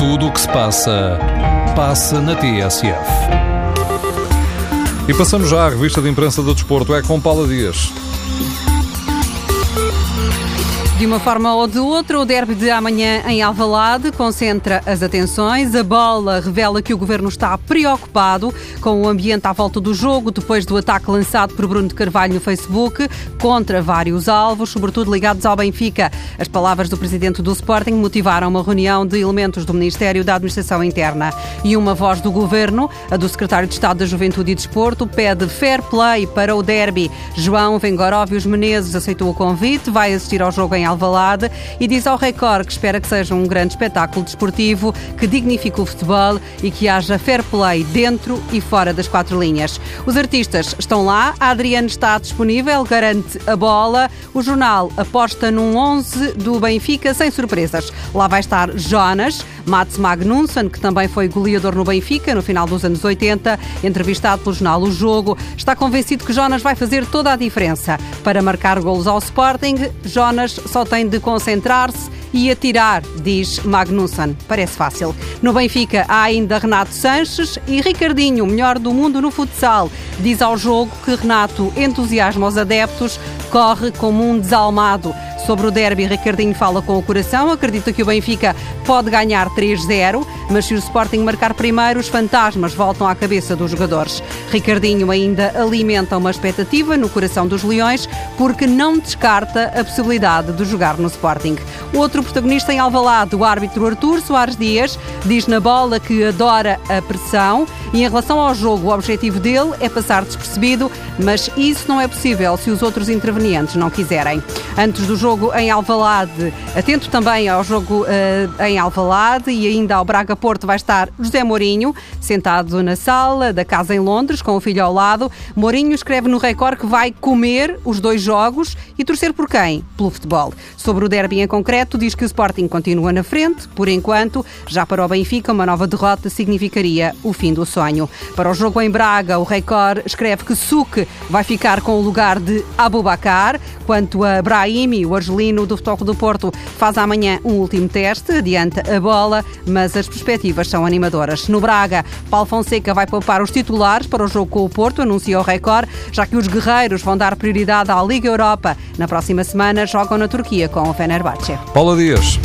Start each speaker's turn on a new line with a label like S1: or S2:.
S1: Tudo o que se passa, passa na TSF. E passamos já à revista de imprensa do desporto. É com Paula Dias.
S2: De uma forma ou de outra, o derby de amanhã em Alvalade concentra as atenções. A bola revela que o governo está preocupado com o ambiente à volta do jogo, depois do ataque lançado por Bruno de Carvalho no Facebook contra vários alvos, sobretudo ligados ao Benfica. As palavras do presidente do Sporting motivaram uma reunião de elementos do Ministério da Administração Interna. E uma voz do governo, a do secretário de Estado da Juventude e Desporto, pede fair play para o derby. João Vengoróvios Menezes aceitou o convite, vai assistir ao jogo em Alvalade e diz ao Record que espera que seja um grande espetáculo desportivo que dignifique o futebol e que haja fair play dentro e fora das quatro linhas. Os artistas estão lá, a Adriana está disponível, garante a bola. O jornal aposta num 11 do Benfica sem surpresas. Lá vai estar Jonas, Mats Magnusson, que também foi goleador no Benfica no final dos anos 80, entrevistado pelo jornal O Jogo, está convencido que Jonas vai fazer toda a diferença. Para marcar golos ao Sporting, Jonas só tem de concentrar-se e atirar, diz Magnusson. Parece fácil. No Benfica há ainda Renato Sanches e Ricardinho, melhor do mundo no futsal. Diz ao jogo que Renato entusiasma os adeptos, corre como um desalmado. Sobre o derby, Ricardinho fala com o coração, acredita que o Benfica pode ganhar 3-0, mas se o Sporting marcar primeiro, os fantasmas voltam à cabeça dos jogadores. Ricardinho ainda alimenta uma expectativa no coração dos Leões, porque não descarta a possibilidade de jogar no Sporting. Outro protagonista em Alvalade, o árbitro Artur Soares Dias, diz na bola que adora a pressão e em relação ao jogo, o objetivo dele é passar despercebido, mas isso não é possível se os outros intervenientes não quiserem. Antes do jogo em Alvalade, atento também ao jogo uh, em Alvalade e ainda ao Braga Porto vai estar José Mourinho, sentado na sala da casa em Londres, com o filho ao lado. Mourinho escreve no Record que vai comer os dois jogos e torcer por quem? Pelo futebol. Sobre o derby em concreto, diz que o Sporting continua na frente, por enquanto, já para o Benfica, uma nova derrota significaria o fim do sonho. Para o jogo em Braga, o Record escreve que Suque vai ficar com o lugar de Abubacar, quanto a Brahimi, o argelino do Futebol do Porto, faz amanhã um último teste, adianta a bola, mas as perspectivas são animadoras. No Braga, Paulo Fonseca vai poupar os titulares para o jogo com o Porto, anuncia o Record, já que os guerreiros vão dar prioridade à Liga Europa. Na próxima semana jogam na Turquia com o Fenerbahçe.
S1: Paula Dias.